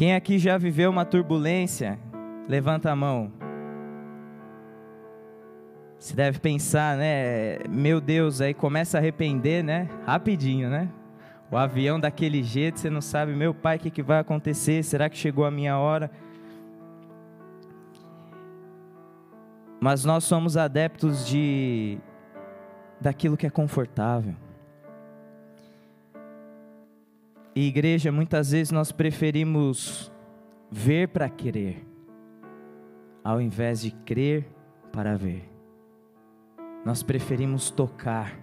Quem aqui já viveu uma turbulência? Levanta a mão. Você deve pensar, né? Meu Deus, aí começa a arrepender, né? Rapidinho, né? O avião daquele jeito, você não sabe, meu pai, o que, que vai acontecer? Será que chegou a minha hora? Mas nós somos adeptos de daquilo que é confortável. E igreja, muitas vezes nós preferimos ver para querer, ao invés de crer para ver. Nós preferimos tocar.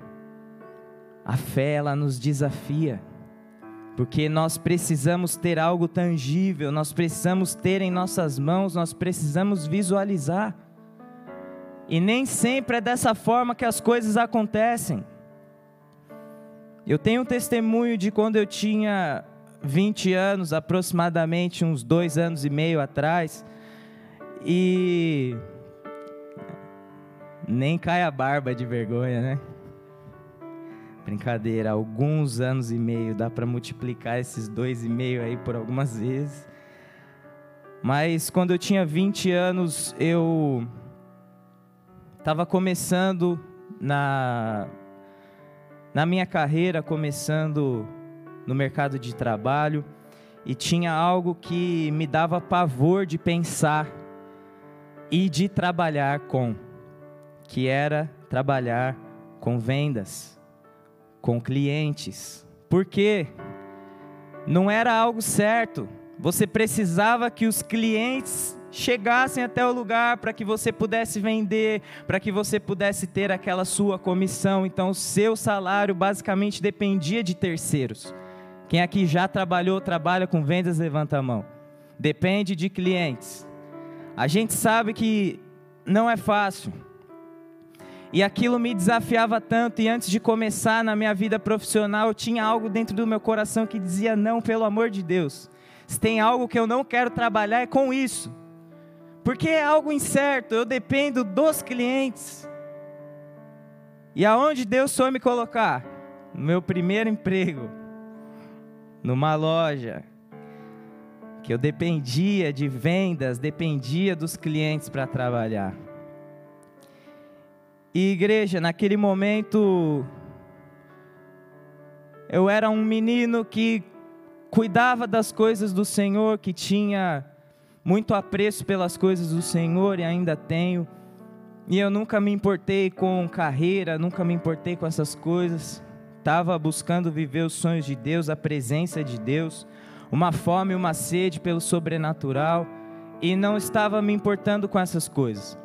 A fé, ela nos desafia, porque nós precisamos ter algo tangível, nós precisamos ter em nossas mãos, nós precisamos visualizar. E nem sempre é dessa forma que as coisas acontecem. Eu tenho um testemunho de quando eu tinha 20 anos, aproximadamente uns dois anos e meio atrás, e nem cai a barba de vergonha, né? Brincadeira, alguns anos e meio, dá para multiplicar esses dois e meio aí por algumas vezes. Mas quando eu tinha 20 anos, eu estava começando na, na minha carreira, começando no mercado de trabalho, e tinha algo que me dava pavor de pensar e de trabalhar com que era trabalhar com vendas, com clientes. Porque não era algo certo. Você precisava que os clientes chegassem até o lugar para que você pudesse vender, para que você pudesse ter aquela sua comissão. Então, o seu salário basicamente dependia de terceiros. Quem aqui já trabalhou, trabalha com vendas, levanta a mão. Depende de clientes. A gente sabe que não é fácil. E aquilo me desafiava tanto, e antes de começar na minha vida profissional, eu tinha algo dentro do meu coração que dizia: não, pelo amor de Deus. Se tem algo que eu não quero trabalhar, é com isso. Porque é algo incerto, eu dependo dos clientes. E aonde Deus foi me colocar? No meu primeiro emprego, numa loja, que eu dependia de vendas, dependia dos clientes para trabalhar. E igreja, naquele momento, eu era um menino que cuidava das coisas do Senhor, que tinha muito apreço pelas coisas do Senhor e ainda tenho. E eu nunca me importei com carreira, nunca me importei com essas coisas. Estava buscando viver os sonhos de Deus, a presença de Deus, uma fome uma sede pelo sobrenatural, e não estava me importando com essas coisas.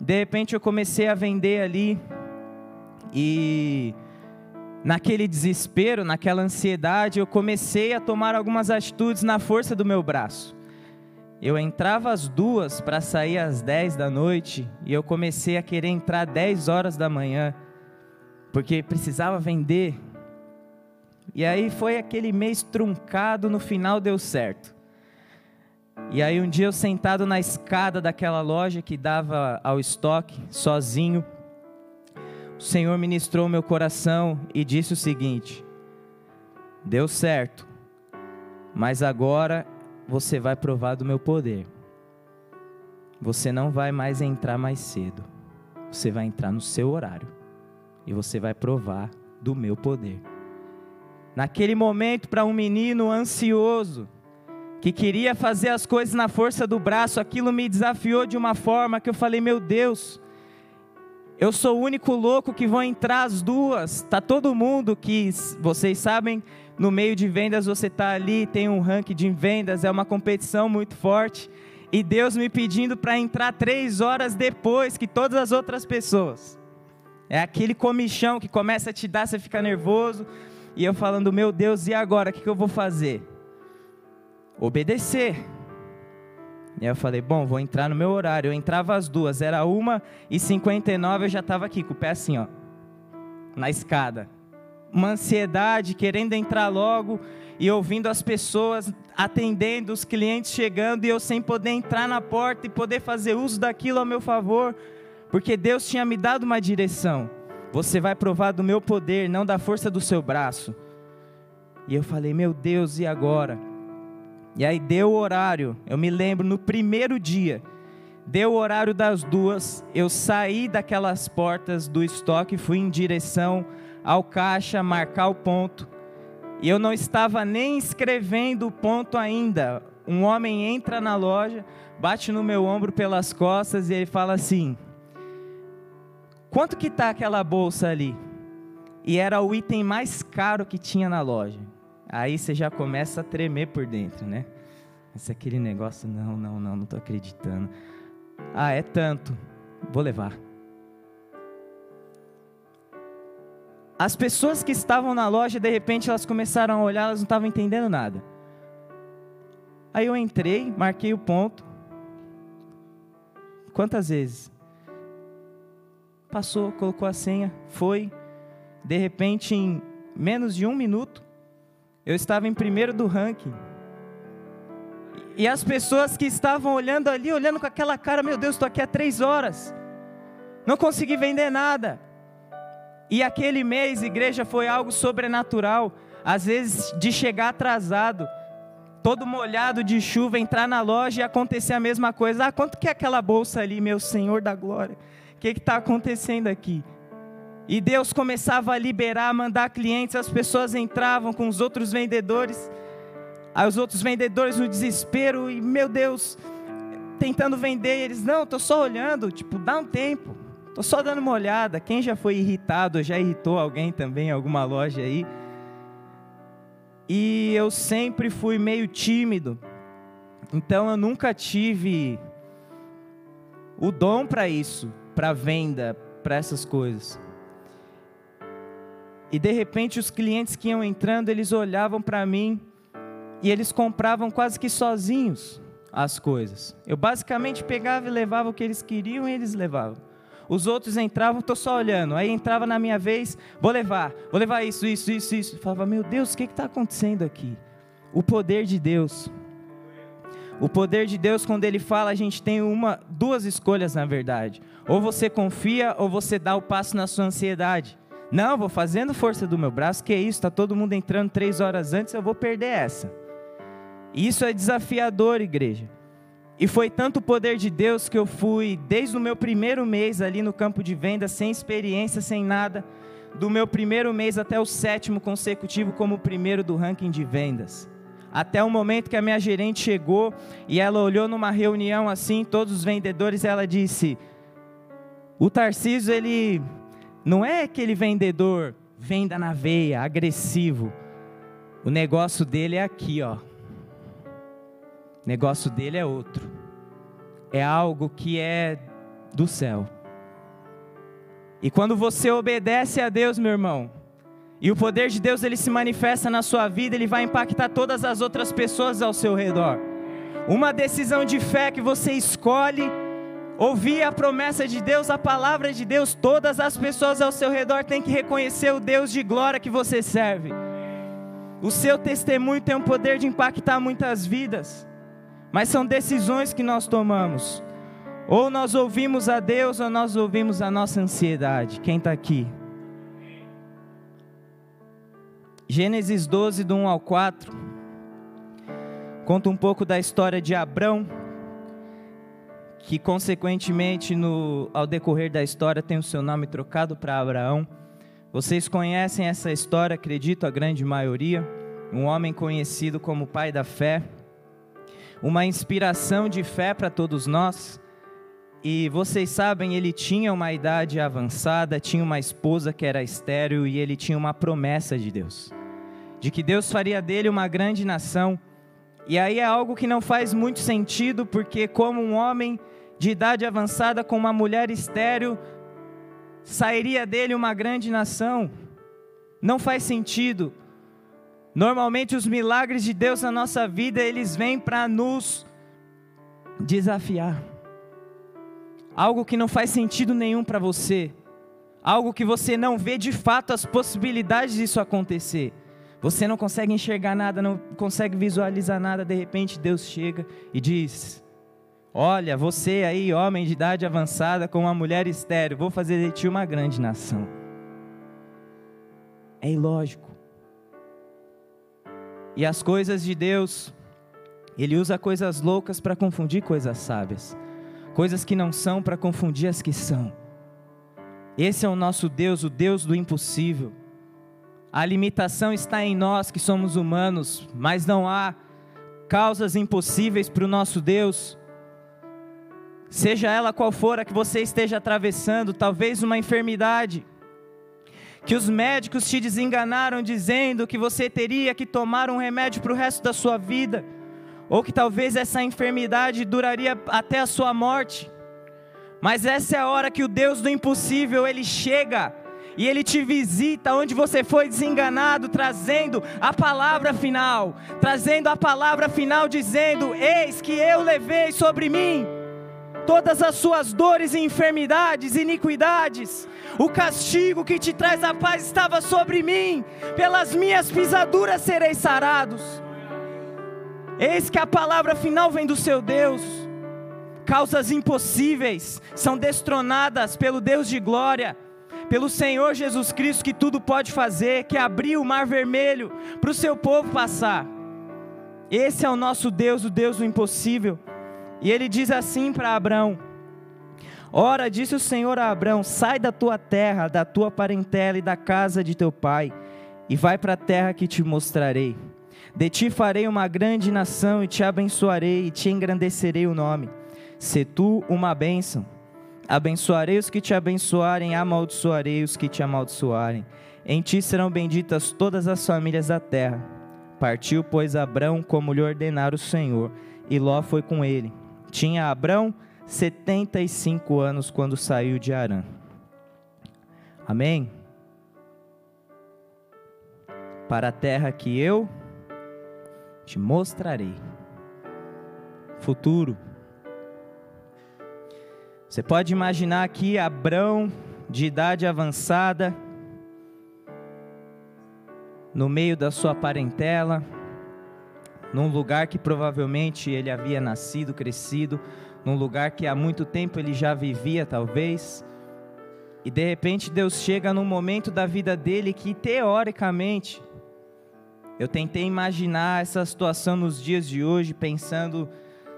De repente eu comecei a vender ali e naquele desespero, naquela ansiedade, eu comecei a tomar algumas atitudes na força do meu braço. Eu entrava às duas para sair às dez da noite e eu comecei a querer entrar dez horas da manhã, porque precisava vender. E aí foi aquele mês truncado, no final deu certo. E aí um dia eu sentado na escada daquela loja que dava ao estoque, sozinho, o Senhor ministrou meu coração e disse o seguinte: Deu certo, mas agora você vai provar do meu poder. Você não vai mais entrar mais cedo. Você vai entrar no seu horário e você vai provar do meu poder. Naquele momento, para um menino ansioso, que queria fazer as coisas na força do braço, aquilo me desafiou de uma forma que eu falei: meu Deus, eu sou o único louco que vou entrar às duas. Tá todo mundo que vocês sabem, no meio de vendas você tá ali, tem um ranking de vendas, é uma competição muito forte. E Deus me pedindo para entrar três horas depois que todas as outras pessoas. É aquele comichão que começa a te dar, você fica nervoso. E eu falando, meu Deus, e agora? O que, que eu vou fazer? obedecer. E eu falei, bom, vou entrar no meu horário. Eu entrava às duas, era uma e cinquenta e eu já estava aqui com o pé assim, ó, na escada. Uma ansiedade, querendo entrar logo e ouvindo as pessoas atendendo, os clientes chegando e eu sem poder entrar na porta e poder fazer uso daquilo a meu favor, porque Deus tinha me dado uma direção. Você vai provar do meu poder, não da força do seu braço. E eu falei, meu Deus, e agora? E aí deu o horário, eu me lembro no primeiro dia, deu o horário das duas, eu saí daquelas portas do estoque, fui em direção ao caixa marcar o ponto. E eu não estava nem escrevendo o ponto ainda. Um homem entra na loja, bate no meu ombro pelas costas e ele fala assim: Quanto que tá aquela bolsa ali? E era o item mais caro que tinha na loja. Aí você já começa a tremer por dentro, né? Esse aquele negócio, não, não, não, não tô acreditando. Ah, é tanto. Vou levar. As pessoas que estavam na loja, de repente, elas começaram a olhar, elas não estavam entendendo nada. Aí eu entrei, marquei o ponto. Quantas vezes? Passou, colocou a senha, foi. De repente, em menos de um minuto, eu estava em primeiro do ranking. E as pessoas que estavam olhando ali, olhando com aquela cara, meu Deus, estou aqui há três horas. Não consegui vender nada. E aquele mês, igreja, foi algo sobrenatural. Às vezes, de chegar atrasado, todo molhado de chuva, entrar na loja e acontecer a mesma coisa. Ah, quanto que é aquela bolsa ali, meu Senhor da glória? O que está acontecendo aqui? E Deus começava a liberar, a mandar clientes, as pessoas entravam com os outros vendedores, os outros vendedores no desespero, e meu Deus, tentando vender, eles, não, estou só olhando, tipo, dá um tempo. Tô só dando uma olhada. Quem já foi irritado, já irritou alguém também alguma loja aí? E eu sempre fui meio tímido. Então eu nunca tive o dom para isso, para venda, para essas coisas. E de repente os clientes que iam entrando, eles olhavam para mim e eles compravam quase que sozinhos as coisas. Eu basicamente pegava e levava o que eles queriam e eles levavam. Os outros entravam, estou só olhando. Aí entrava na minha vez, vou levar, vou levar isso, isso, isso, isso. Eu falava, meu Deus, o que está acontecendo aqui? O poder de Deus. O poder de Deus, quando Ele fala, a gente tem uma, duas escolhas na verdade. Ou você confia, ou você dá o passo na sua ansiedade. Não, vou fazendo força do meu braço, que é isso? Está todo mundo entrando três horas antes, eu vou perder essa. Isso é desafiador, igreja. E foi tanto o poder de Deus que eu fui, desde o meu primeiro mês ali no campo de venda, sem experiência, sem nada, do meu primeiro mês até o sétimo consecutivo como o primeiro do ranking de vendas. Até o momento que a minha gerente chegou e ela olhou numa reunião assim, todos os vendedores, ela disse: O Tarcísio, ele não é aquele vendedor venda na veia, agressivo. O negócio dele é aqui, ó negócio dele é outro. É algo que é do céu. E quando você obedece a Deus, meu irmão, e o poder de Deus ele se manifesta na sua vida, ele vai impactar todas as outras pessoas ao seu redor. Uma decisão de fé que você escolhe ouvir a promessa de Deus, a palavra de Deus, todas as pessoas ao seu redor têm que reconhecer o Deus de glória que você serve. O seu testemunho tem o poder de impactar muitas vidas. Mas são decisões que nós tomamos. Ou nós ouvimos a Deus ou nós ouvimos a nossa ansiedade. Quem está aqui? Gênesis 12, do 1 ao 4, conta um pouco da história de Abrão, que consequentemente, no, ao decorrer da história, tem o seu nome trocado para Abraão. Vocês conhecem essa história, acredito, a grande maioria. Um homem conhecido como pai da fé uma inspiração de fé para todos nós. E vocês sabem, ele tinha uma idade avançada, tinha uma esposa que era estéril e ele tinha uma promessa de Deus, de que Deus faria dele uma grande nação. E aí é algo que não faz muito sentido, porque como um homem de idade avançada com uma mulher estéril, sairia dele uma grande nação? Não faz sentido. Normalmente os milagres de Deus na nossa vida, eles vêm para nos desafiar. Algo que não faz sentido nenhum para você. Algo que você não vê de fato as possibilidades disso acontecer. Você não consegue enxergar nada, não consegue visualizar nada, de repente Deus chega e diz: Olha, você aí, homem de idade avançada, com uma mulher estéril, vou fazer de ti uma grande nação. É ilógico. E as coisas de Deus, Ele usa coisas loucas para confundir coisas sábias, coisas que não são para confundir as que são. Esse é o nosso Deus, o Deus do impossível. A limitação está em nós que somos humanos, mas não há causas impossíveis para o nosso Deus. Seja ela qual for a que você esteja atravessando, talvez uma enfermidade, que os médicos te desenganaram dizendo que você teria que tomar um remédio para o resto da sua vida, ou que talvez essa enfermidade duraria até a sua morte. Mas essa é a hora que o Deus do impossível, ele chega e ele te visita onde você foi desenganado, trazendo a palavra final, trazendo a palavra final dizendo: "Eis que eu levei sobre mim todas as suas dores e enfermidades, iniquidades. O castigo que te traz a paz estava sobre mim, pelas minhas pisaduras sereis sarados." Eis que a palavra final vem do seu Deus causas impossíveis são destronadas pelo Deus de glória, pelo Senhor Jesus Cristo que tudo pode fazer, que abriu o mar vermelho para o seu povo passar. Esse é o nosso Deus, o Deus do impossível. E ele diz assim para Abraão: Ora, disse o Senhor a Abraão: Sai da tua terra, da tua parentela e da casa de teu pai, e vai para a terra que te mostrarei. De ti farei uma grande nação e te abençoarei e te engrandecerei o nome Se tu uma bênção. Abençoarei os que te abençoarem, amaldiçoarei os que te amaldiçoarem. Em ti serão benditas todas as famílias da terra. Partiu, pois, Abrão como lhe ordenara o Senhor, e Ló foi com ele. Tinha Abrão setenta e cinco anos quando saiu de Arã. Amém? Para a terra que eu te mostrarei. Futuro. Você pode imaginar aqui Abrão, de idade avançada, no meio da sua parentela, num lugar que provavelmente ele havia nascido, crescido, num lugar que há muito tempo ele já vivia, talvez. E de repente Deus chega num momento da vida dele que teoricamente eu tentei imaginar essa situação nos dias de hoje, pensando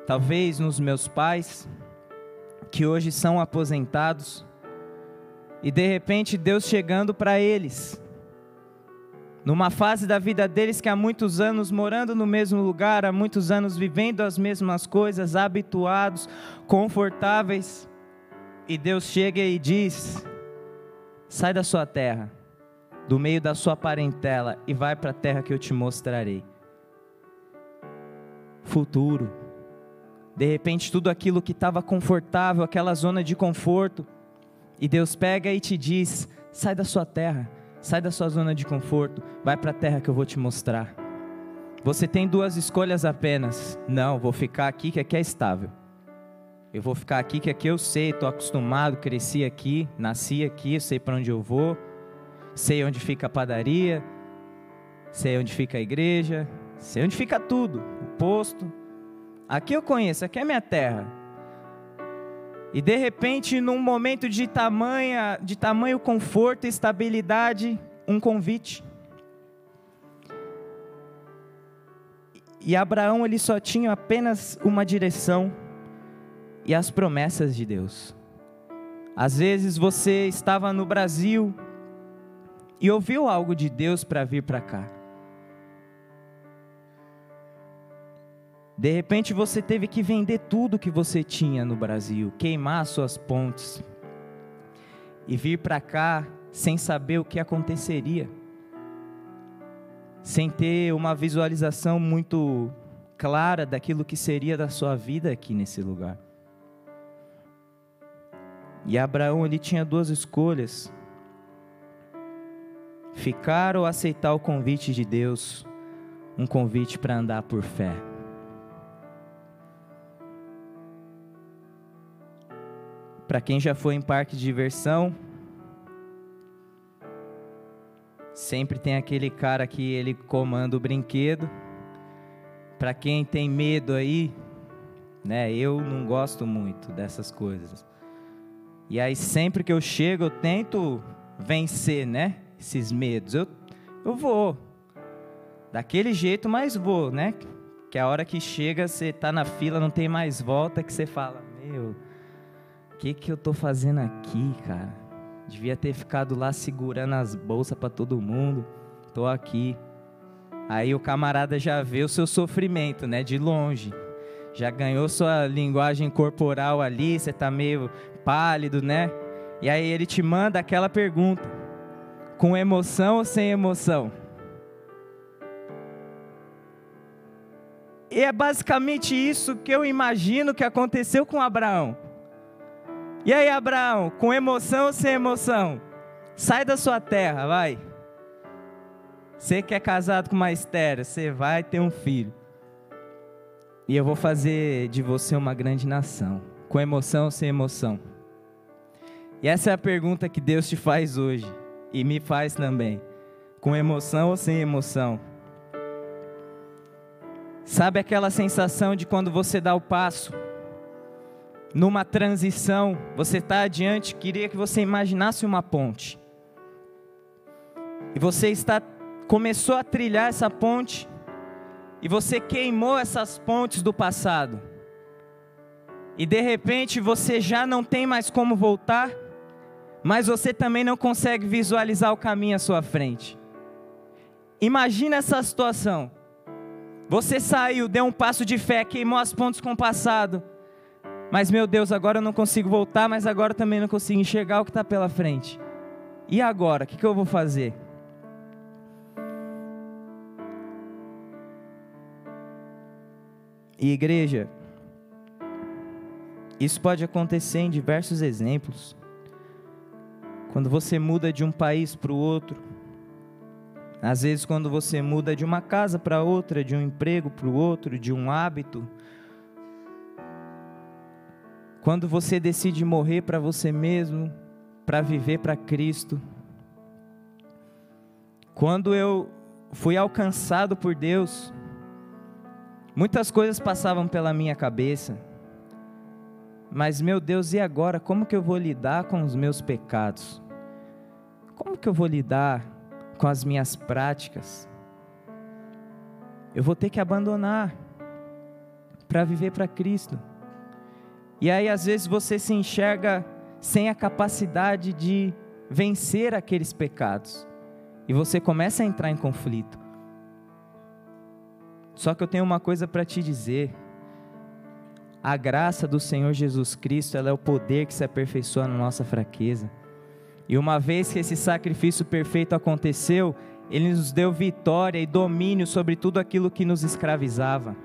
talvez nos meus pais, que hoje são aposentados, e de repente Deus chegando para eles, numa fase da vida deles que há muitos anos morando no mesmo lugar, há muitos anos vivendo as mesmas coisas, habituados, confortáveis, e Deus chega e diz: sai da sua terra, do meio da sua parentela e vai para a terra que eu te mostrarei. Futuro de repente, tudo aquilo que estava confortável, aquela zona de conforto, e Deus pega e te diz: sai da sua terra, sai da sua zona de conforto, vai para a terra que eu vou te mostrar. Você tem duas escolhas apenas. Não, vou ficar aqui que aqui é estável. Eu vou ficar aqui que aqui eu sei, estou acostumado, cresci aqui, nasci aqui, sei para onde eu vou, sei onde fica a padaria, sei onde fica a igreja, sei onde fica tudo, o posto, Aqui eu conheço, aqui é minha terra. E de repente, num momento de tamanha, de tamanho conforto e estabilidade, um convite. E Abraão ele só tinha apenas uma direção e as promessas de Deus. Às vezes você estava no Brasil e ouviu algo de Deus para vir para cá. De repente você teve que vender tudo que você tinha no Brasil, queimar suas pontes e vir para cá sem saber o que aconteceria, sem ter uma visualização muito clara daquilo que seria da sua vida aqui nesse lugar. E Abraão ele tinha duas escolhas: ficar ou aceitar o convite de Deus, um convite para andar por fé. Para quem já foi em parque de diversão, sempre tem aquele cara que ele comanda o brinquedo. Para quem tem medo aí, né? Eu não gosto muito dessas coisas. E aí sempre que eu chego, eu tento vencer, né? Esses medos. Eu, eu vou. Daquele jeito, mas vou, né? Que a hora que chega, você tá na fila, não tem mais volta, que você fala, meu, que que eu tô fazendo aqui, cara? Devia ter ficado lá segurando as bolsas para todo mundo. Tô aqui. Aí o camarada já vê o seu sofrimento, né, de longe. Já ganhou sua linguagem corporal ali, você tá meio pálido, né? E aí ele te manda aquela pergunta: com emoção ou sem emoção? E é basicamente isso que eu imagino que aconteceu com Abraão. E aí, Abraão, com emoção ou sem emoção? Sai da sua terra, vai. Você que é casado com uma estéreo, você vai ter um filho. E eu vou fazer de você uma grande nação. Com emoção ou sem emoção? E essa é a pergunta que Deus te faz hoje. E me faz também. Com emoção ou sem emoção? Sabe aquela sensação de quando você dá o passo, numa transição, você está adiante, queria que você imaginasse uma ponte. E você está começou a trilhar essa ponte e você queimou essas pontes do passado. E de repente você já não tem mais como voltar, mas você também não consegue visualizar o caminho à sua frente. Imagina essa situação. Você saiu, deu um passo de fé, queimou as pontes com o passado. Mas meu Deus, agora eu não consigo voltar, mas agora também não consigo enxergar o que está pela frente. E agora? O que, que eu vou fazer? E igreja, isso pode acontecer em diversos exemplos. Quando você muda de um país para o outro, às vezes, quando você muda de uma casa para outra, de um emprego para o outro, de um hábito, quando você decide morrer para você mesmo, para viver para Cristo, quando eu fui alcançado por Deus, muitas coisas passavam pela minha cabeça, mas meu Deus, e agora? Como que eu vou lidar com os meus pecados? Como que eu vou lidar com as minhas práticas, eu vou ter que abandonar para viver para Cristo. E aí, às vezes, você se enxerga sem a capacidade de vencer aqueles pecados. E você começa a entrar em conflito. Só que eu tenho uma coisa para te dizer. A graça do Senhor Jesus Cristo, ela é o poder que se aperfeiçoa na nossa fraqueza. E uma vez que esse sacrifício perfeito aconteceu, ele nos deu vitória e domínio sobre tudo aquilo que nos escravizava.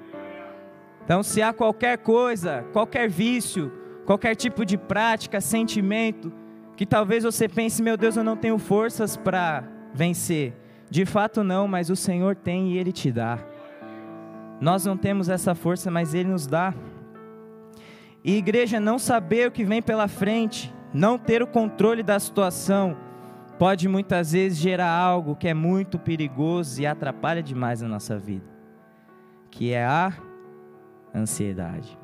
Então, se há qualquer coisa, qualquer vício, qualquer tipo de prática, sentimento, que talvez você pense, meu Deus, eu não tenho forças para vencer. De fato, não, mas o Senhor tem e Ele te dá. Nós não temos essa força, mas Ele nos dá. E igreja, não saber o que vem pela frente, não ter o controle da situação pode muitas vezes gerar algo que é muito perigoso e atrapalha demais a nossa vida, que é a ansiedade.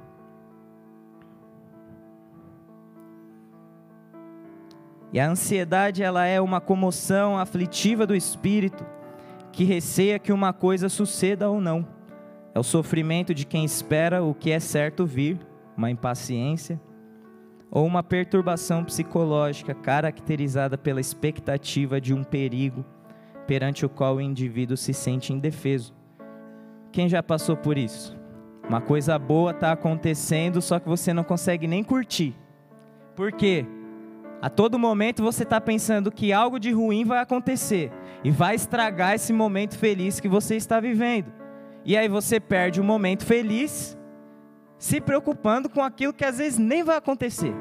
E a ansiedade ela é uma comoção aflitiva do espírito que receia que uma coisa suceda ou não. É o sofrimento de quem espera o que é certo vir, uma impaciência ou uma perturbação psicológica caracterizada pela expectativa de um perigo perante o qual o indivíduo se sente indefeso. Quem já passou por isso? Uma coisa boa está acontecendo, só que você não consegue nem curtir. Por quê? A todo momento você está pensando que algo de ruim vai acontecer e vai estragar esse momento feliz que você está vivendo. E aí você perde o momento feliz se preocupando com aquilo que às vezes nem vai acontecer.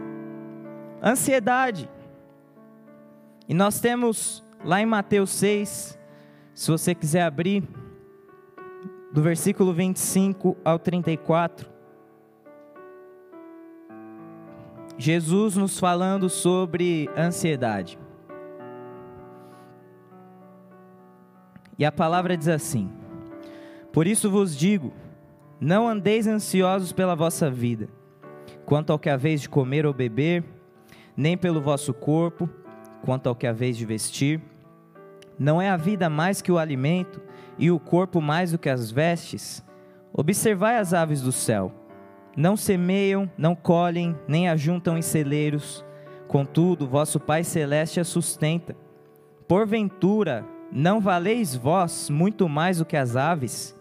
Ansiedade. E nós temos lá em Mateus 6, se você quiser abrir, do versículo 25 ao 34. Jesus nos falando sobre ansiedade. E a palavra diz assim: Por isso vos digo, não andeis ansiosos pela vossa vida, quanto ao que haveis de comer ou beber, nem pelo vosso corpo, quanto ao que haveis de vestir. Não é a vida mais que o alimento, e o corpo mais do que as vestes? Observai as aves do céu. Não semeiam, não colhem, nem ajuntam em celeiros. Contudo, vosso Pai Celeste as sustenta. Porventura, não valeis vós muito mais do que as aves?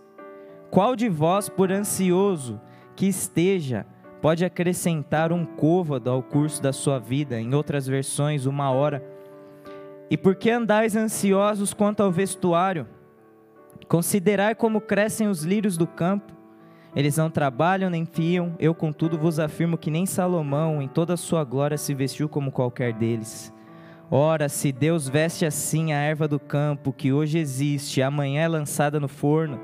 Qual de vós, por ansioso que esteja, pode acrescentar um côvado ao curso da sua vida, em outras versões, uma hora? E por que andais ansiosos quanto ao vestuário? Considerai como crescem os lírios do campo. Eles não trabalham nem fiam, eu contudo vos afirmo que nem Salomão, em toda a sua glória, se vestiu como qualquer deles. Ora, se Deus veste assim a erva do campo, que hoje existe, amanhã é lançada no forno,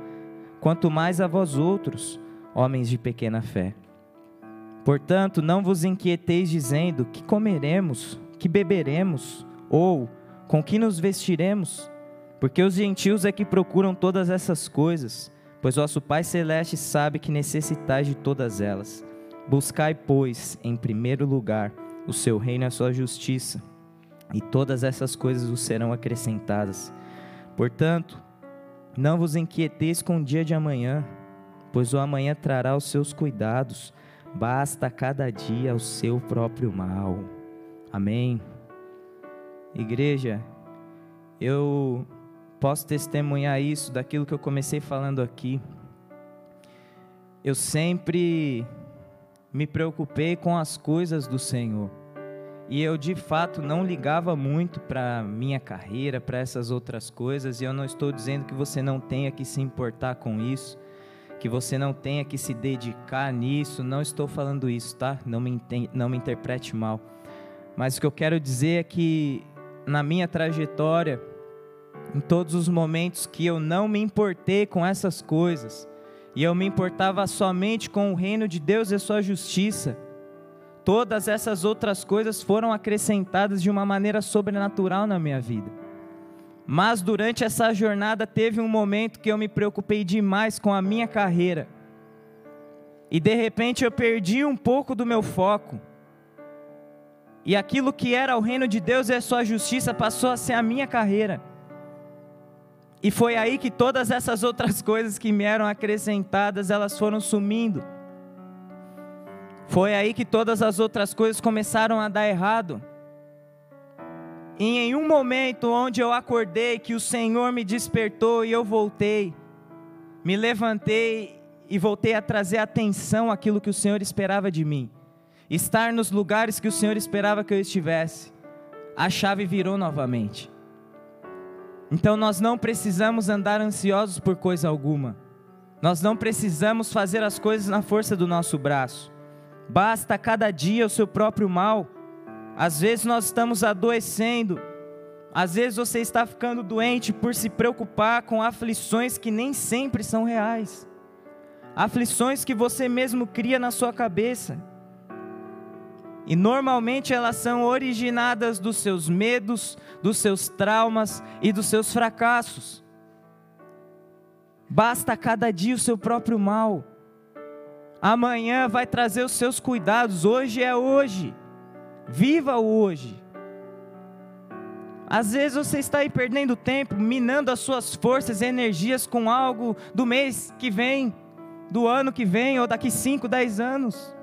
quanto mais a vós outros, homens de pequena fé. Portanto, não vos inquieteis dizendo: que comeremos, que beberemos, ou com que nos vestiremos? Porque os gentios é que procuram todas essas coisas pois vosso Pai Celeste sabe que necessitais de todas elas. Buscai, pois, em primeiro lugar o seu reino e a sua justiça, e todas essas coisas vos serão acrescentadas. Portanto, não vos inquieteis com o dia de amanhã, pois o amanhã trará os seus cuidados, basta cada dia o seu próprio mal. Amém. Igreja, eu posso testemunhar isso daquilo que eu comecei falando aqui. Eu sempre me preocupei com as coisas do Senhor. E eu de fato não ligava muito para minha carreira, para essas outras coisas, e eu não estou dizendo que você não tenha que se importar com isso, que você não tenha que se dedicar nisso, não estou falando isso, tá? Não me, não me interprete mal. Mas o que eu quero dizer é que na minha trajetória, em todos os momentos que eu não me importei com essas coisas, e eu me importava somente com o reino de Deus e sua justiça, todas essas outras coisas foram acrescentadas de uma maneira sobrenatural na minha vida. Mas durante essa jornada teve um momento que eu me preocupei demais com a minha carreira. E de repente eu perdi um pouco do meu foco. E aquilo que era o reino de Deus e a sua justiça passou a ser a minha carreira. E foi aí que todas essas outras coisas que me eram acrescentadas, elas foram sumindo. Foi aí que todas as outras coisas começaram a dar errado. E em um momento onde eu acordei, que o Senhor me despertou e eu voltei, me levantei e voltei a trazer atenção àquilo que o Senhor esperava de mim. Estar nos lugares que o Senhor esperava que eu estivesse. A chave virou novamente. Então nós não precisamos andar ansiosos por coisa alguma. Nós não precisamos fazer as coisas na força do nosso braço. Basta cada dia o seu próprio mal. Às vezes nós estamos adoecendo. Às vezes você está ficando doente por se preocupar com aflições que nem sempre são reais. Aflições que você mesmo cria na sua cabeça. E normalmente elas são originadas dos seus medos, dos seus traumas e dos seus fracassos. Basta cada dia o seu próprio mal. Amanhã vai trazer os seus cuidados, hoje é hoje. Viva o hoje. Às vezes você está aí perdendo tempo, minando as suas forças e energias com algo do mês que vem, do ano que vem ou daqui 5, 10 anos.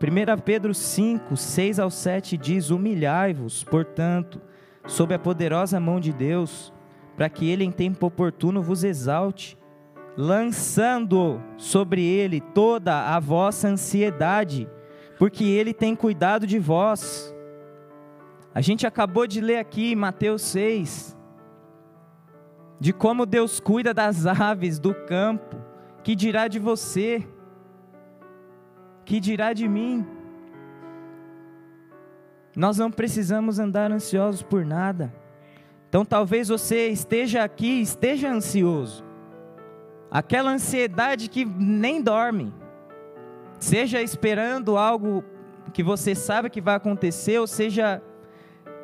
1 Pedro 5, 6 ao 7 diz: Humilhai-vos, portanto, sob a poderosa mão de Deus, para que ele em tempo oportuno vos exalte, lançando sobre ele toda a vossa ansiedade, porque ele tem cuidado de vós. A gente acabou de ler aqui Mateus 6, de como Deus cuida das aves do campo, que dirá de você? Que dirá de mim? Nós não precisamos andar ansiosos por nada. Então talvez você esteja aqui, esteja ansioso. Aquela ansiedade que nem dorme. Seja esperando algo que você sabe que vai acontecer, ou seja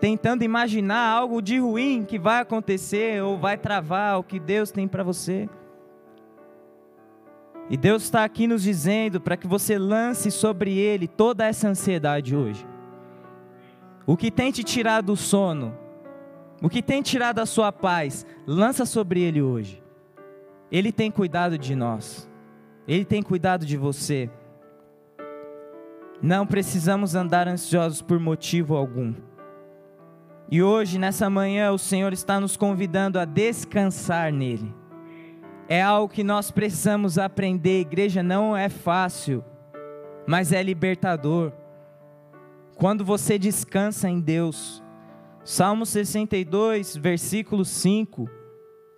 tentando imaginar algo de ruim que vai acontecer ou vai travar o que Deus tem para você. E Deus está aqui nos dizendo para que você lance sobre Ele toda essa ansiedade hoje. O que tem te tirado o sono? O que tem tirado a sua paz, lança sobre ele hoje. Ele tem cuidado de nós. Ele tem cuidado de você. Não precisamos andar ansiosos por motivo algum. E hoje, nessa manhã, o Senhor está nos convidando a descansar nele. É algo que nós precisamos aprender. Igreja não é fácil, mas é libertador. Quando você descansa em Deus. Salmo 62, versículo 5.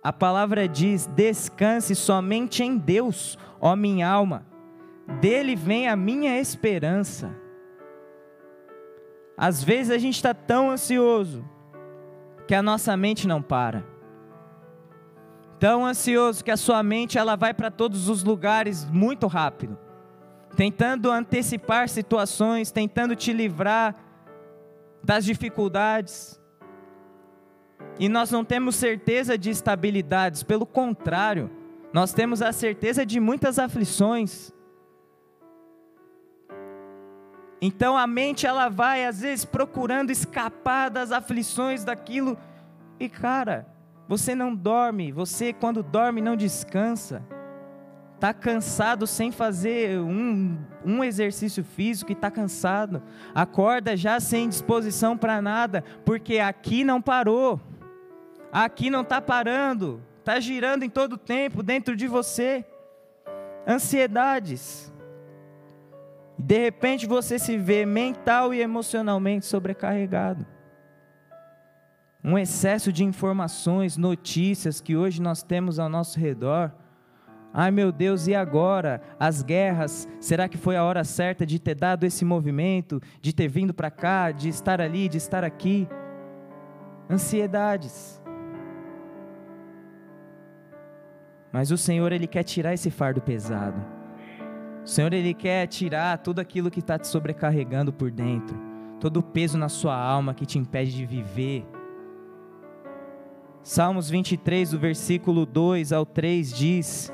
A palavra diz: Descanse somente em Deus, ó minha alma. Dele vem a minha esperança. Às vezes a gente está tão ansioso que a nossa mente não para. Tão ansioso que a sua mente ela vai para todos os lugares muito rápido, tentando antecipar situações, tentando te livrar das dificuldades. E nós não temos certeza de estabilidades, pelo contrário, nós temos a certeza de muitas aflições. Então a mente ela vai às vezes procurando escapar das aflições daquilo e cara, você não dorme, você quando dorme não descansa. Tá cansado sem fazer um, um exercício físico e tá cansado. Acorda já sem disposição para nada, porque aqui não parou. Aqui não está parando, está girando em todo o tempo dentro de você. Ansiedades. De repente você se vê mental e emocionalmente sobrecarregado. Um excesso de informações, notícias que hoje nós temos ao nosso redor. Ai meu Deus, e agora? As guerras, será que foi a hora certa de ter dado esse movimento, de ter vindo para cá, de estar ali, de estar aqui? Ansiedades. Mas o Senhor, Ele quer tirar esse fardo pesado. O Senhor, Ele quer tirar tudo aquilo que está te sobrecarregando por dentro, todo o peso na sua alma que te impede de viver. Salmos 23, do versículo 2 ao 3 diz: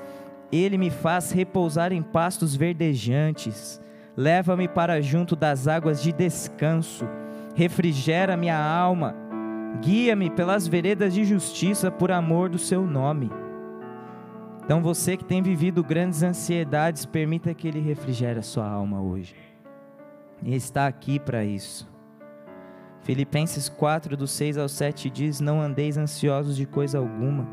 Ele me faz repousar em pastos verdejantes, leva-me para junto das águas de descanso, refrigera minha alma, guia-me pelas veredas de justiça por amor do seu nome. Então você que tem vivido grandes ansiedades, permita que Ele refrigere a sua alma hoje. E está aqui para isso. Filipenses 4, do 6 ao 7 diz: Não andeis ansiosos de coisa alguma.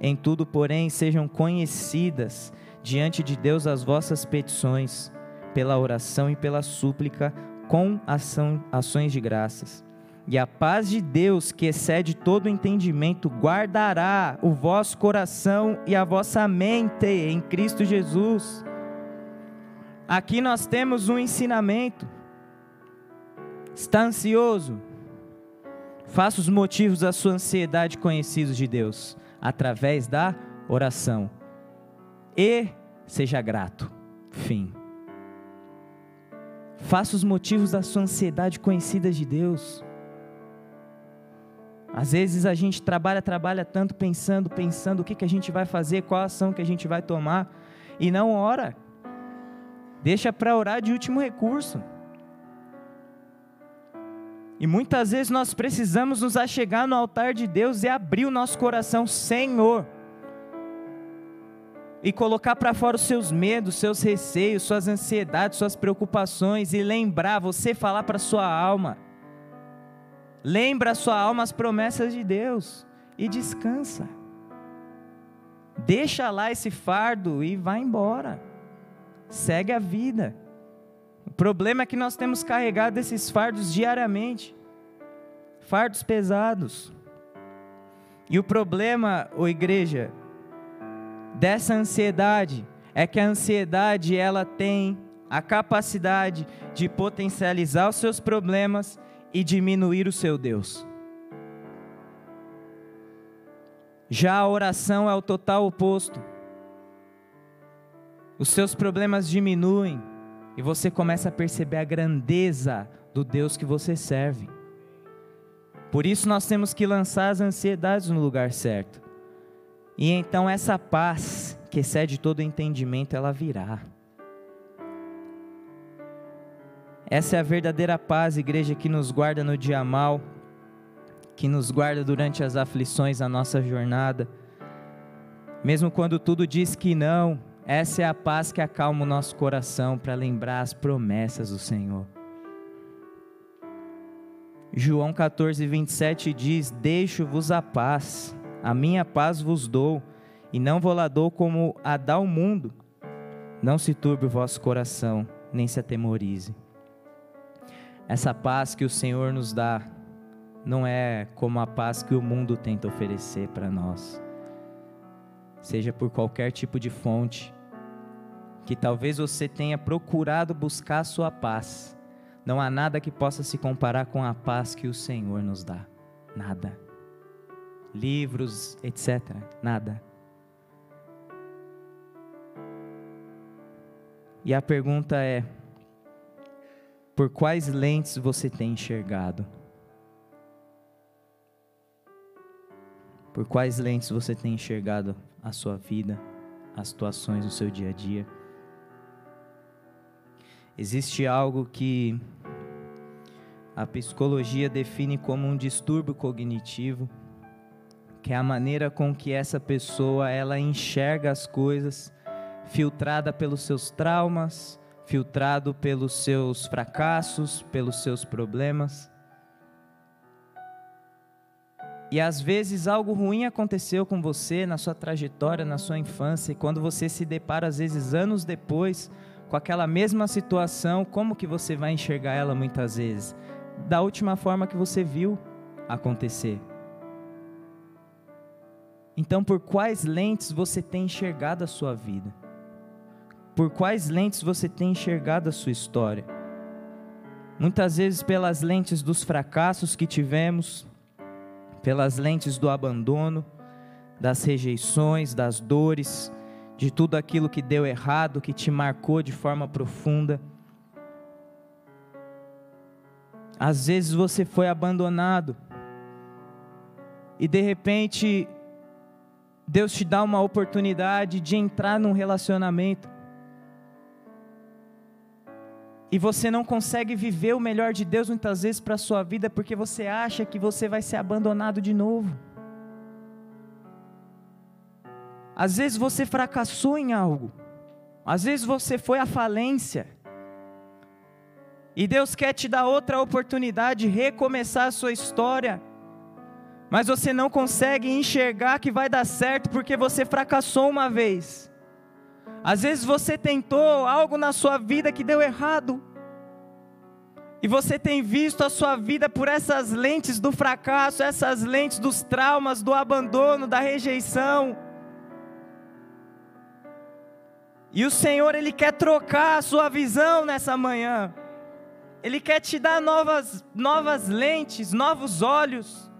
Em tudo, porém, sejam conhecidas diante de Deus as vossas petições, pela oração e pela súplica, com ação, ações de graças. E a paz de Deus, que excede todo entendimento, guardará o vosso coração e a vossa mente em Cristo Jesus. Aqui nós temos um ensinamento. Está ansioso? Faça os motivos da sua ansiedade conhecidos de Deus, através da oração. E seja grato. Fim. Faça os motivos da sua ansiedade conhecidas de Deus. Às vezes a gente trabalha, trabalha tanto pensando, pensando o que, que a gente vai fazer, qual ação que a gente vai tomar, e não ora. Deixa para orar de último recurso. E muitas vezes nós precisamos nos achegar no altar de Deus e abrir o nosso coração, Senhor, e colocar para fora os seus medos, seus receios, suas ansiedades, suas preocupações, e lembrar, você falar para sua alma: Lembra a sua alma as promessas de Deus e descansa. Deixa lá esse fardo e vai embora. Segue a vida. O problema é que nós temos carregado esses fardos diariamente fardos pesados. E o problema, ô igreja, dessa ansiedade é que a ansiedade ela tem a capacidade de potencializar os seus problemas e diminuir o seu Deus. Já a oração é o total oposto. Os seus problemas diminuem e você começa a perceber a grandeza do Deus que você serve. Por isso nós temos que lançar as ansiedades no lugar certo. E então essa paz que excede todo entendimento, ela virá. Essa é a verdadeira paz, igreja, que nos guarda no dia mal. que nos guarda durante as aflições da nossa jornada. Mesmo quando tudo diz que não, essa é a paz que acalma o nosso coração para lembrar as promessas do Senhor. João 14, 27 diz: Deixo-vos a paz, a minha paz vos dou, e não vou lá dou como a dá o mundo. Não se turbe o vosso coração, nem se atemorize. Essa paz que o Senhor nos dá não é como a paz que o mundo tenta oferecer para nós. Seja por qualquer tipo de fonte, que talvez você tenha procurado buscar a sua paz não há nada que possa se comparar com a paz que o Senhor nos dá. Nada. Livros, etc. Nada. E a pergunta é: por quais lentes você tem enxergado? Por quais lentes você tem enxergado a sua vida, as situações do seu dia a dia? Existe algo que a psicologia define como um distúrbio cognitivo, que é a maneira com que essa pessoa ela enxerga as coisas, filtrada pelos seus traumas, filtrado pelos seus fracassos, pelos seus problemas. E às vezes algo ruim aconteceu com você na sua trajetória, na sua infância, e quando você se depara às vezes anos depois com aquela mesma situação, como que você vai enxergar ela muitas vezes? Da última forma que você viu acontecer. Então, por quais lentes você tem enxergado a sua vida? Por quais lentes você tem enxergado a sua história? Muitas vezes pelas lentes dos fracassos que tivemos, pelas lentes do abandono, das rejeições, das dores, de tudo aquilo que deu errado, que te marcou de forma profunda. Às vezes você foi abandonado e de repente Deus te dá uma oportunidade de entrar num relacionamento. E você não consegue viver o melhor de Deus muitas vezes para a sua vida porque você acha que você vai ser abandonado de novo. Às vezes você fracassou em algo. Às vezes você foi à falência. E Deus quer te dar outra oportunidade de recomeçar a sua história. Mas você não consegue enxergar que vai dar certo porque você fracassou uma vez. Às vezes você tentou algo na sua vida que deu errado. E você tem visto a sua vida por essas lentes do fracasso, essas lentes dos traumas, do abandono, da rejeição. E o Senhor, Ele quer trocar a sua visão nessa manhã. Ele quer te dar novas, novas lentes, novos olhos,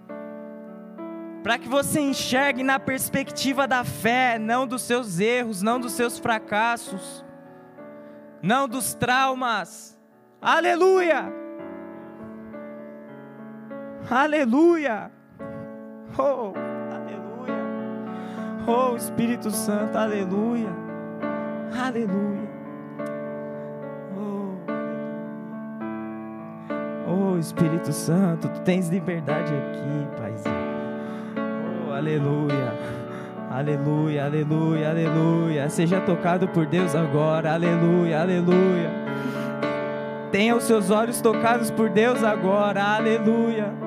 para que você enxergue na perspectiva da fé, não dos seus erros, não dos seus fracassos, não dos traumas. Aleluia! Aleluia! Oh, aleluia! Oh, Espírito Santo, aleluia! Aleluia. Oh, oh, Espírito Santo, tu tens liberdade aqui, Paizinho. Oh, aleluia. Aleluia, aleluia, aleluia. Seja tocado por Deus agora. Aleluia, aleluia. Tenha os seus olhos tocados por Deus agora. Aleluia.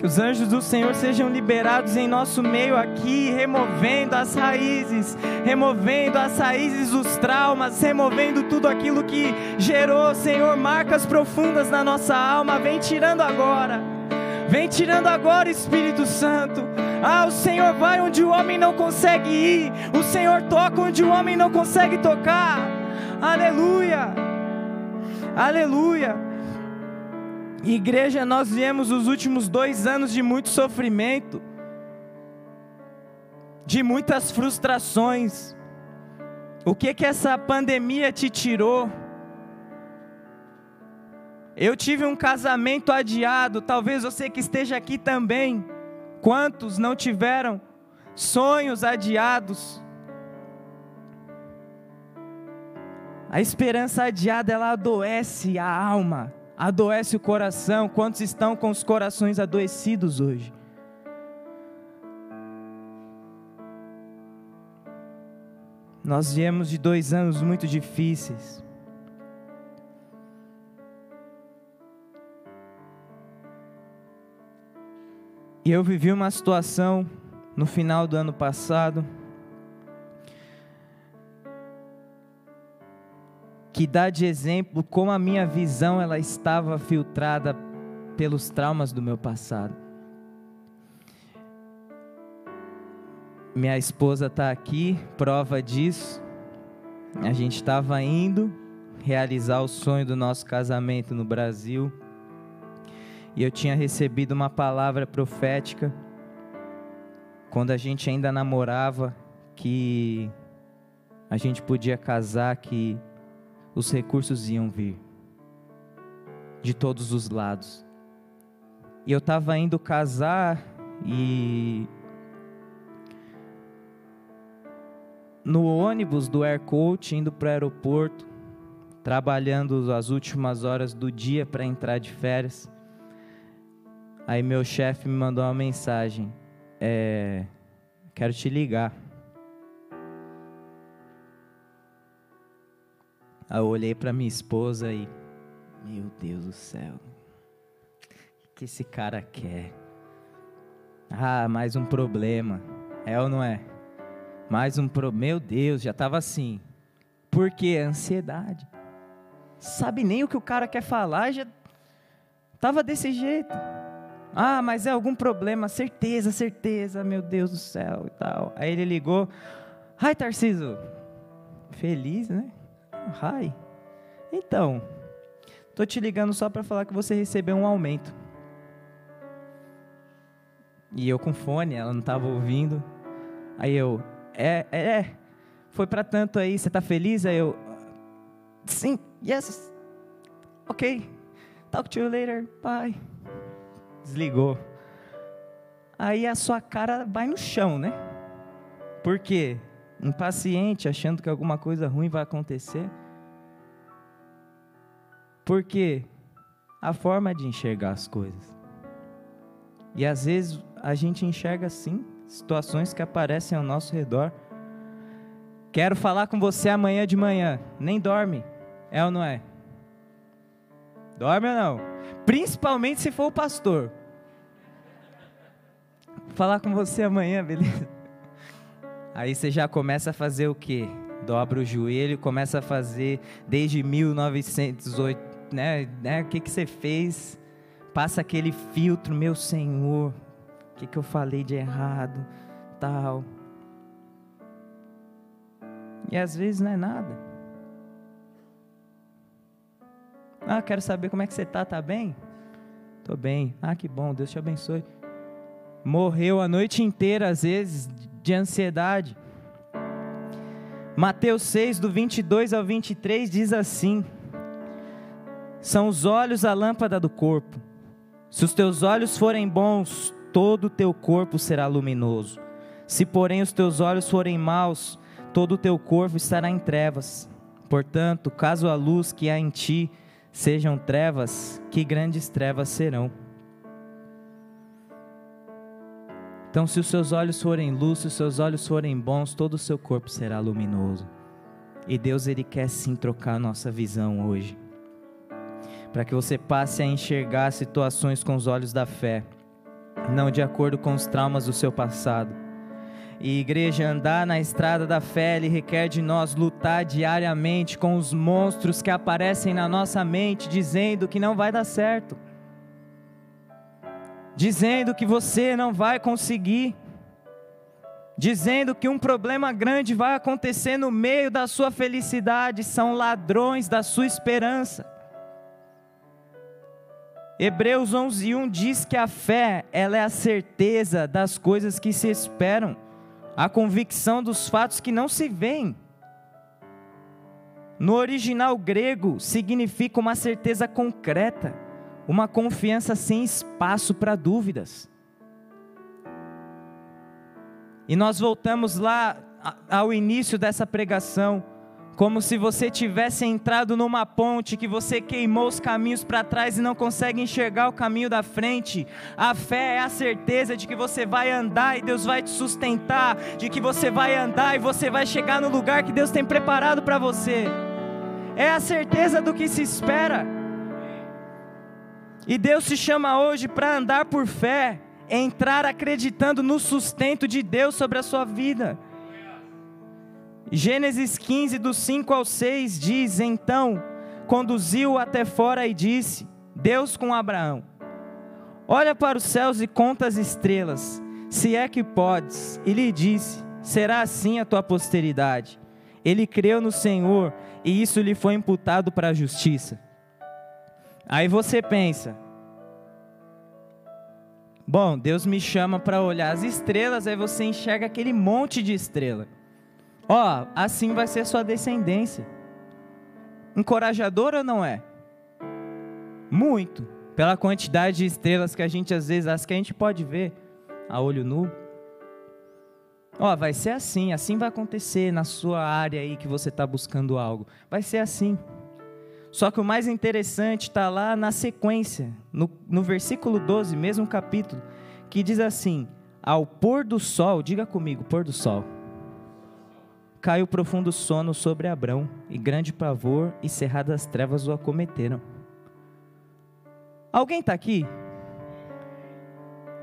Que os anjos do Senhor sejam liberados em nosso meio aqui, removendo as raízes, removendo as raízes dos traumas, removendo tudo aquilo que gerou, Senhor, marcas profundas na nossa alma. Vem tirando agora. Vem tirando agora, Espírito Santo. Ah, o Senhor vai onde o homem não consegue ir. O Senhor toca onde o homem não consegue tocar. Aleluia. Aleluia. Igreja, nós viemos os últimos dois anos de muito sofrimento, de muitas frustrações. O que que essa pandemia te tirou? Eu tive um casamento adiado, talvez você que esteja aqui também. Quantos não tiveram sonhos adiados? A esperança adiada ela adoece a alma adoece o coração. Quantos estão com os corações adoecidos hoje? Nós viemos de dois anos muito difíceis. E eu vivi uma situação no final do ano passado que dá de exemplo como a minha visão ela estava filtrada pelos traumas do meu passado. Minha esposa está aqui, prova disso. A gente estava indo realizar o sonho do nosso casamento no Brasil. E eu tinha recebido uma palavra profética quando a gente ainda namorava que a gente podia casar, que os recursos iam vir de todos os lados. E eu estava indo casar e no ônibus do Aircoach indo para o aeroporto, trabalhando as últimas horas do dia para entrar de férias. Aí meu chefe me mandou uma mensagem: é, quero te ligar. Aí eu olhei para minha esposa e, meu Deus do céu, o que esse cara quer? Ah, mais um problema. É ou não é? Mais um pro... Meu Deus, já estava assim. Por quê? Ansiedade. Sabe nem o que o cara quer falar, já estava desse jeito. Ah, mas é algum problema, certeza, certeza, meu Deus do céu e tal. Aí ele ligou. Ai, Tarciso. Feliz, né? Ai. Então, tô te ligando só para falar que você recebeu um aumento. E eu com fone, ela não estava ouvindo. Aí eu, é, é, é. Foi para tanto aí, você tá feliz? Aí eu, sim, yes, ok, talk to you later, bye. Desligou. Aí a sua cara vai no chão, né? Por quê? Impaciente, achando que alguma coisa ruim vai acontecer. Porque a forma de enxergar as coisas. E às vezes a gente enxerga assim, situações que aparecem ao nosso redor. Quero falar com você amanhã de manhã. Nem dorme. É ou não é? Dorme ou não? Principalmente se for o pastor. Falar com você amanhã, beleza? Aí você já começa a fazer o quê? Dobra o joelho, começa a fazer desde 1908, né? né? O que, que você fez? Passa aquele filtro, meu Senhor, que, que eu falei de errado, tal. E às vezes não é nada. Ah, quero saber como é que você tá, tá bem? Tô bem. Ah, que bom, Deus te abençoe. Morreu a noite inteira, às vezes, de ansiedade. Mateus 6, do 22 ao 23, diz assim: São os olhos a lâmpada do corpo. Se os teus olhos forem bons, todo o teu corpo será luminoso. Se, porém, os teus olhos forem maus, todo o teu corpo estará em trevas. Portanto, caso a luz que há em ti sejam trevas, que grandes trevas serão. Então, se os seus olhos forem luz, se os seus olhos forem bons, todo o seu corpo será luminoso. E Deus, Ele quer sim trocar a nossa visão hoje, para que você passe a enxergar situações com os olhos da fé não de acordo com os traumas do seu passado. E igreja, andar na estrada da fé, ele requer de nós lutar diariamente com os monstros que aparecem na nossa mente, dizendo que não vai dar certo, dizendo que você não vai conseguir, dizendo que um problema grande vai acontecer no meio da sua felicidade, são ladrões da sua esperança. Hebreus 11:1 diz que a fé, ela é a certeza das coisas que se esperam, a convicção dos fatos que não se veem. No original grego, significa uma certeza concreta, uma confiança sem espaço para dúvidas. E nós voltamos lá ao início dessa pregação, como se você tivesse entrado numa ponte que você queimou os caminhos para trás e não consegue enxergar o caminho da frente. A fé é a certeza de que você vai andar e Deus vai te sustentar, de que você vai andar e você vai chegar no lugar que Deus tem preparado para você. É a certeza do que se espera. E Deus te chama hoje para andar por fé, entrar acreditando no sustento de Deus sobre a sua vida. Gênesis 15, do 5 ao 6 diz: Então conduziu até fora e disse: Deus com Abraão: Olha para os céus e conta as estrelas, se é que podes. E lhe disse: Será assim a tua posteridade. Ele creu no Senhor e isso lhe foi imputado para a justiça. Aí você pensa: Bom, Deus me chama para olhar as estrelas, aí você enxerga aquele monte de estrela. Ó, assim vai ser sua descendência. Encorajador ou não é? Muito. Pela quantidade de estrelas que a gente às vezes acha que a gente pode ver a olho nu. Ó, vai ser assim, assim vai acontecer na sua área aí que você está buscando algo. Vai ser assim. Só que o mais interessante está lá na sequência, no, no versículo 12, mesmo capítulo, que diz assim: Ao pôr do sol, diga comigo, pôr do sol caiu profundo sono sobre Abrão, e grande pavor e cerradas trevas o acometeram. Alguém está aqui?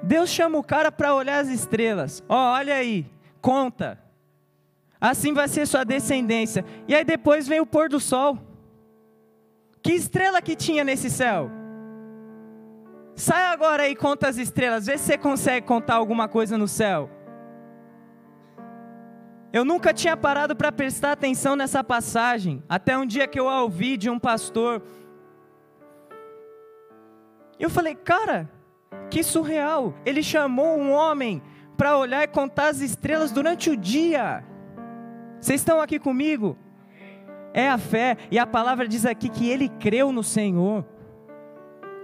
Deus chama o cara para olhar as estrelas. Ó, oh, olha aí, conta. Assim vai ser sua descendência. E aí depois vem o pôr do sol. Que estrela que tinha nesse céu? Sai agora e conta as estrelas. Vê se você consegue contar alguma coisa no céu. Eu nunca tinha parado para prestar atenção nessa passagem, até um dia que eu a ouvi de um pastor. Eu falei, cara, que surreal! Ele chamou um homem para olhar e contar as estrelas durante o dia. Vocês estão aqui comigo? É a fé, e a palavra diz aqui que ele creu no Senhor.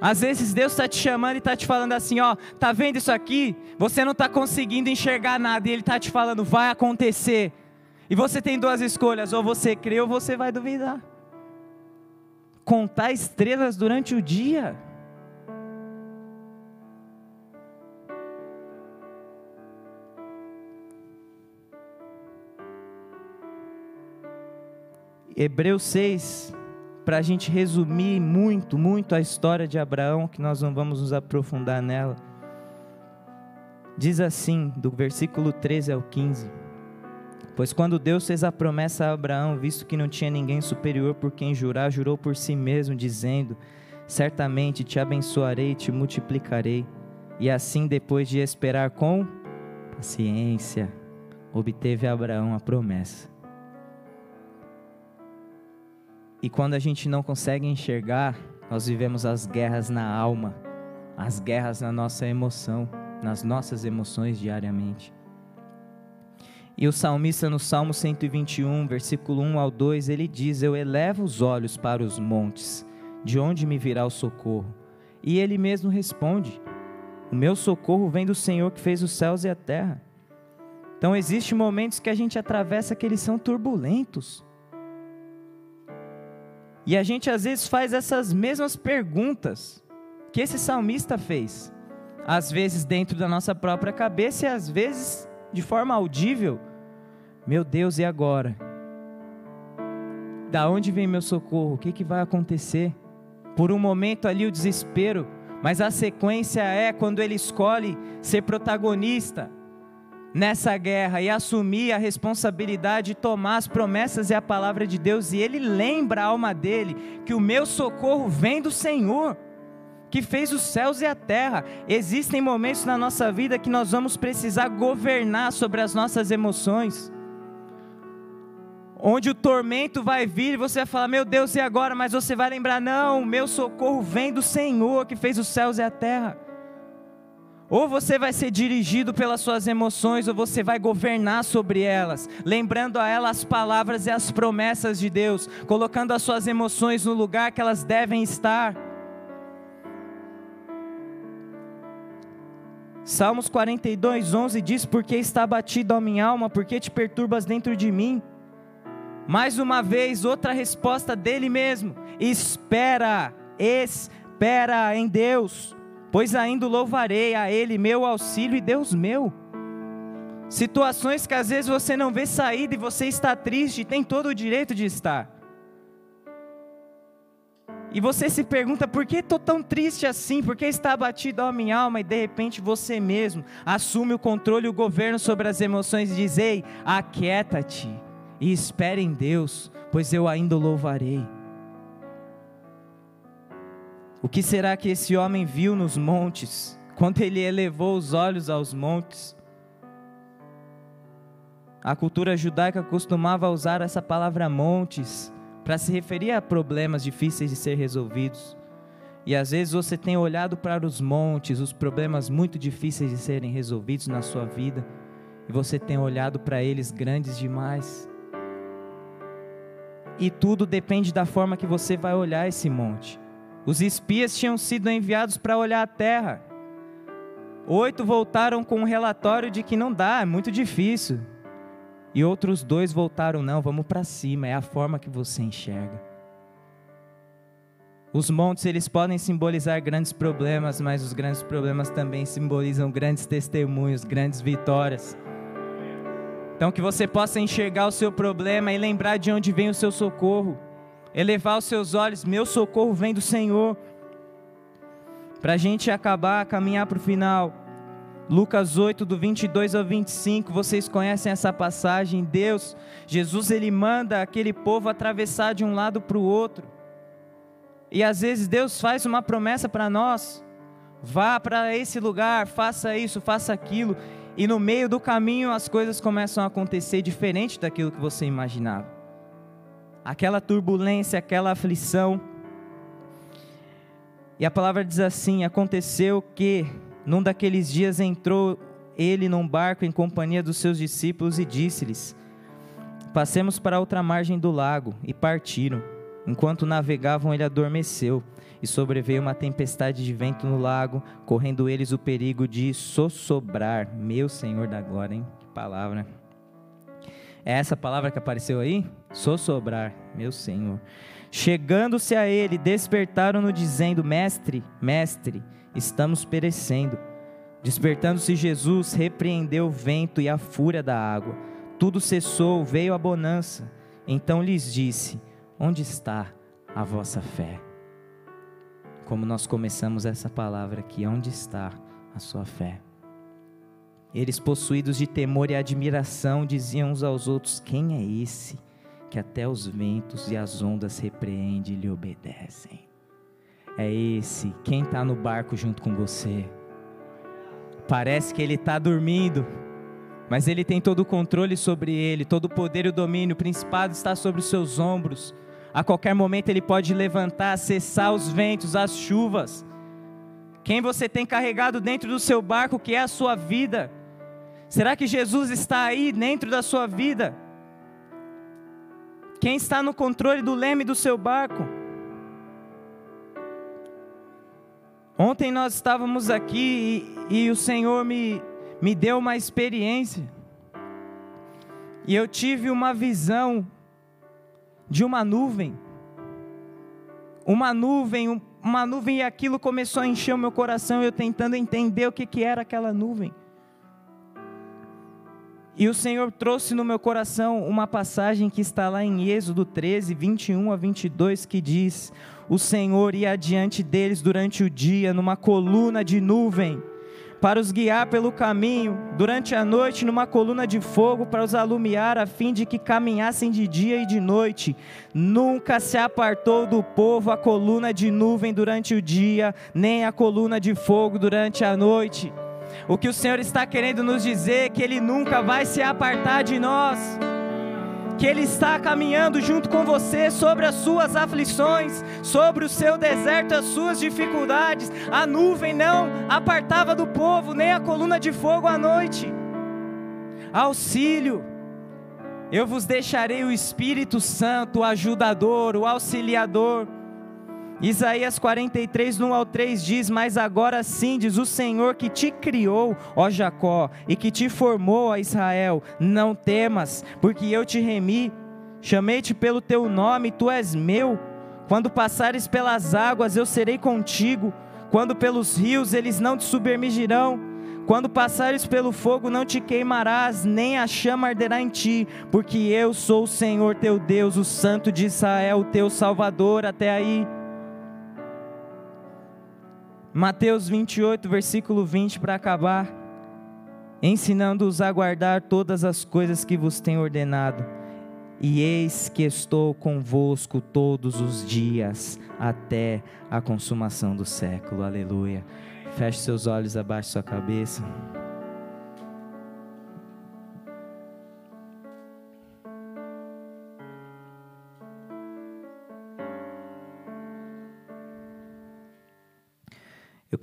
Às vezes Deus está te chamando e está te falando assim, ó, tá vendo isso aqui? Você não está conseguindo enxergar nada e Ele está te falando, vai acontecer. E você tem duas escolhas, ou você crê ou você vai duvidar. Contar estrelas durante o dia. Hebreus 6, para a gente resumir muito, muito a história de Abraão, que nós não vamos nos aprofundar nela. Diz assim, do versículo 13 ao 15: Pois quando Deus fez a promessa a Abraão, visto que não tinha ninguém superior por quem jurar, jurou por si mesmo, dizendo: Certamente te abençoarei e te multiplicarei. E assim, depois de esperar com paciência, obteve Abraão a promessa. E quando a gente não consegue enxergar, nós vivemos as guerras na alma, as guerras na nossa emoção, nas nossas emoções diariamente. E o salmista no Salmo 121, versículo 1 ao 2, ele diz: Eu elevo os olhos para os montes, de onde me virá o socorro? E ele mesmo responde: O meu socorro vem do Senhor que fez os céus e a terra. Então existem momentos que a gente atravessa que eles são turbulentos. E a gente às vezes faz essas mesmas perguntas que esse salmista fez. Às vezes dentro da nossa própria cabeça e às vezes de forma audível. Meu Deus, e agora? Da onde vem meu socorro? O que, que vai acontecer? Por um momento ali o desespero, mas a sequência é quando ele escolhe ser protagonista nessa guerra e assumir a responsabilidade de tomar as promessas e a palavra de Deus, e ele lembra a alma dele que o meu socorro vem do Senhor, que fez os céus e a terra. Existem momentos na nossa vida que nós vamos precisar governar sobre as nossas emoções. Onde o tormento vai vir e você vai falar, meu Deus, e agora? Mas você vai lembrar, não, meu socorro vem do Senhor que fez os céus e a terra. Ou você vai ser dirigido pelas suas emoções, ou você vai governar sobre elas, lembrando a elas as palavras e as promessas de Deus, colocando as suas emoções no lugar que elas devem estar. Salmos 42, 11 diz: Porque está abatido a minha alma, porque te perturbas dentro de mim? Mais uma vez, outra resposta dele mesmo: espera, espera em Deus, pois ainda louvarei a Ele, meu auxílio e Deus meu. Situações que às vezes você não vê saída e você está triste, tem todo o direito de estar. E você se pergunta por que estou tão triste assim? Por que está abatido a minha alma? E de repente você mesmo assume o controle e o governo sobre as emoções e diz: Ei, aquieta-te e espere em Deus, pois eu ainda o louvarei. O que será que esse homem viu nos montes, quando ele elevou os olhos aos montes? A cultura judaica costumava usar essa palavra montes para se referir a problemas difíceis de ser resolvidos. E às vezes você tem olhado para os montes, os problemas muito difíceis de serem resolvidos na sua vida, e você tem olhado para eles grandes demais. E tudo depende da forma que você vai olhar esse monte. Os espias tinham sido enviados para olhar a terra. Oito voltaram com um relatório de que não dá, é muito difícil. E outros dois voltaram, não, vamos para cima, é a forma que você enxerga. Os montes, eles podem simbolizar grandes problemas, mas os grandes problemas também simbolizam grandes testemunhos, grandes vitórias. Então, que você possa enxergar o seu problema e lembrar de onde vem o seu socorro. Elevar os seus olhos, meu socorro vem do Senhor. Para a gente acabar, caminhar para o final. Lucas 8, do 22 ao 25, vocês conhecem essa passagem. Deus, Jesus, ele manda aquele povo atravessar de um lado para o outro. E às vezes Deus faz uma promessa para nós: vá para esse lugar, faça isso, faça aquilo. E no meio do caminho as coisas começam a acontecer diferente daquilo que você imaginava. Aquela turbulência, aquela aflição. E a palavra diz assim: aconteceu que num daqueles dias entrou ele num barco em companhia dos seus discípulos e disse-lhes: Passemos para outra margem do lago. E partiram. Enquanto navegavam, ele adormeceu. E sobreveio uma tempestade de vento no lago, correndo eles o perigo de sossobrar. Meu Senhor da glória, hein? Que palavra. É essa palavra que apareceu aí? Sossobrar, meu Senhor. Chegando-se a ele, despertaram-no, dizendo: Mestre, mestre estamos perecendo. Despertando-se Jesus, repreendeu o vento e a fúria da água. Tudo cessou, veio a bonança. Então lhes disse: Onde está a vossa fé? Como nós começamos essa palavra aqui, onde está a sua fé? Eles, possuídos de temor e admiração, diziam uns aos outros: Quem é esse que até os ventos e as ondas repreende e lhe obedecem? é esse, quem está no barco junto com você. Parece que ele está dormindo, mas ele tem todo o controle sobre ele, todo o poder e o domínio, o principado está sobre os seus ombros. A qualquer momento ele pode levantar, cessar os ventos, as chuvas. Quem você tem carregado dentro do seu barco, que é a sua vida? Será que Jesus está aí dentro da sua vida? Quem está no controle do leme do seu barco? Ontem nós estávamos aqui e, e, o Senhor me, me deu uma experiência. E eu tive uma visão de uma nuvem. Uma nuvem, uma nuvem, e aquilo começou a encher o meu coração, eu tentando entender o que, que era aquela nuvem. E o Senhor trouxe no meu coração uma passagem que está lá em Êxodo 13, 21 a 22, que diz: O Senhor ia adiante deles durante o dia, numa coluna de nuvem, para os guiar pelo caminho, durante a noite, numa coluna de fogo, para os alumiar, a fim de que caminhassem de dia e de noite. Nunca se apartou do povo a coluna de nuvem durante o dia, nem a coluna de fogo durante a noite o que o Senhor está querendo nos dizer é que Ele nunca vai se apartar de nós, que Ele está caminhando junto com você sobre as suas aflições, sobre o seu deserto, as suas dificuldades. A nuvem não apartava do povo, nem a coluna de fogo à noite. Auxílio. Eu vos deixarei o Espírito Santo, o ajudador, o auxiliador Isaías 43, 1 ao 3 diz: Mas agora sim, diz o Senhor que te criou, ó Jacó, e que te formou, ó Israel, não temas, porque eu te remi. Chamei-te pelo teu nome, tu és meu. Quando passares pelas águas, eu serei contigo. Quando pelos rios, eles não te submergirão. Quando passares pelo fogo, não te queimarás, nem a chama arderá em ti, porque eu sou o Senhor teu Deus, o Santo de Israel, o teu Salvador. Até aí. Mateus 28, versículo 20, para acabar. Ensinando-os a guardar todas as coisas que vos tenho ordenado. E eis que estou convosco todos os dias, até a consumação do século. Aleluia. Feche seus olhos, abaixe sua cabeça.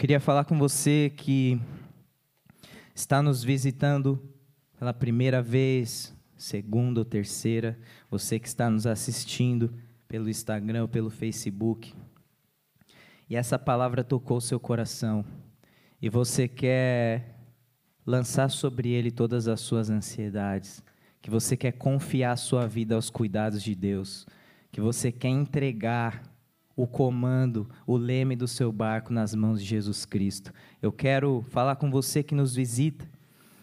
Queria falar com você que está nos visitando pela primeira vez, segunda ou terceira, você que está nos assistindo pelo Instagram pelo Facebook. E essa palavra tocou seu coração e você quer lançar sobre ele todas as suas ansiedades, que você quer confiar sua vida aos cuidados de Deus, que você quer entregar o comando, o leme do seu barco nas mãos de Jesus Cristo. Eu quero falar com você que nos visita,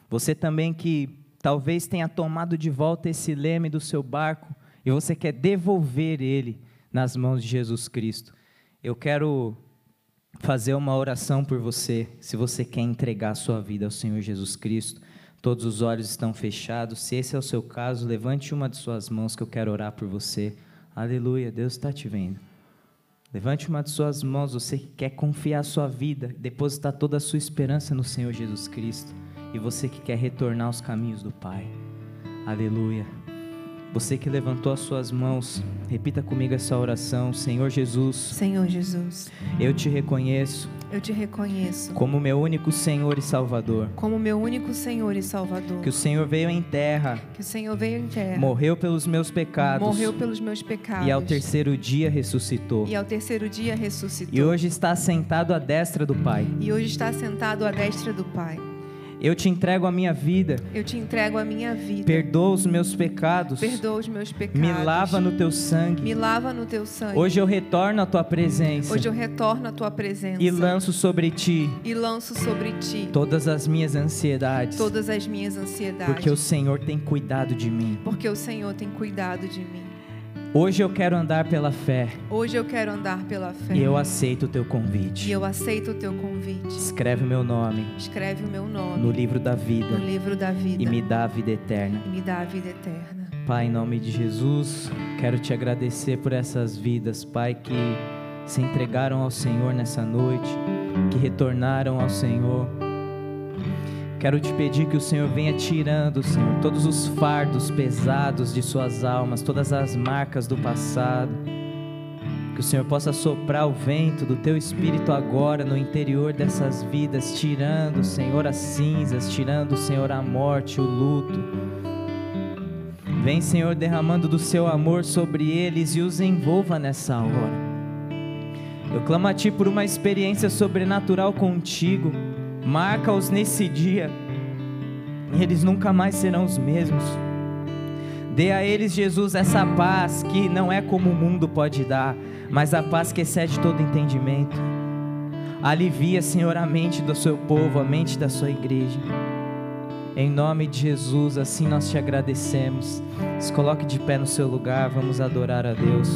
você também que talvez tenha tomado de volta esse leme do seu barco e você quer devolver ele nas mãos de Jesus Cristo. Eu quero fazer uma oração por você, se você quer entregar a sua vida ao Senhor Jesus Cristo. Todos os olhos estão fechados. Se esse é o seu caso, levante uma de suas mãos que eu quero orar por você. Aleluia, Deus está te vendo. Levante uma de suas mãos, você que quer confiar a sua vida, depositar toda a sua esperança no Senhor Jesus Cristo. E você que quer retornar aos caminhos do Pai. Aleluia. Você que levantou as suas mãos, repita comigo essa oração. Senhor Jesus. Senhor Jesus. Eu te reconheço. Eu te reconheço. Como meu único Senhor e Salvador. Como meu único Senhor e Salvador. Que o Senhor veio em terra. Que o Senhor veio em terra. Morreu pelos meus pecados. Morreu pelos meus pecados. E ao terceiro dia ressuscitou. E ao terceiro dia ressuscitou. E hoje está sentado à destra do Pai. E hoje está sentado à destra do Pai. Eu te entrego a minha vida. Eu te entrego a minha vida. Perdoa os meus pecados. Perdoa os meus pecados. Me lava no teu sangue. Me lava no teu sangue. Hoje eu retorno à tua presença. Hoje eu retorno à tua presença. E lanço sobre ti. E lanço sobre ti. Todas as minhas ansiedades. Todas as minhas ansiedades. Porque o Senhor tem cuidado de mim. Porque o Senhor tem cuidado de mim. Hoje eu quero andar pela fé. Hoje eu quero andar pela fé. E eu aceito o teu convite. E eu aceito o teu convite. Escreve o meu nome. Escreve o meu nome. No livro da vida. No livro da vida. E me dá a vida eterna. E me dá a vida eterna. Pai, em nome de Jesus, quero te agradecer por essas vidas, Pai, que se entregaram ao Senhor nessa noite, que retornaram ao Senhor. Quero te pedir que o Senhor venha tirando, Senhor, todos os fardos pesados de suas almas, todas as marcas do passado. Que o Senhor possa soprar o vento do teu espírito agora no interior dessas vidas, tirando, Senhor, as cinzas, tirando, Senhor, a morte, o luto. Vem, Senhor, derramando do seu amor sobre eles e os envolva nessa hora. Eu clamo a Ti por uma experiência sobrenatural contigo. Marca-os nesse dia, e eles nunca mais serão os mesmos. Dê a eles, Jesus, essa paz que não é como o mundo pode dar, mas a paz que excede todo entendimento. Alivia, Senhor, a mente do seu povo, a mente da sua igreja. Em nome de Jesus, assim nós te agradecemos. Se coloque de pé no seu lugar, vamos adorar a Deus.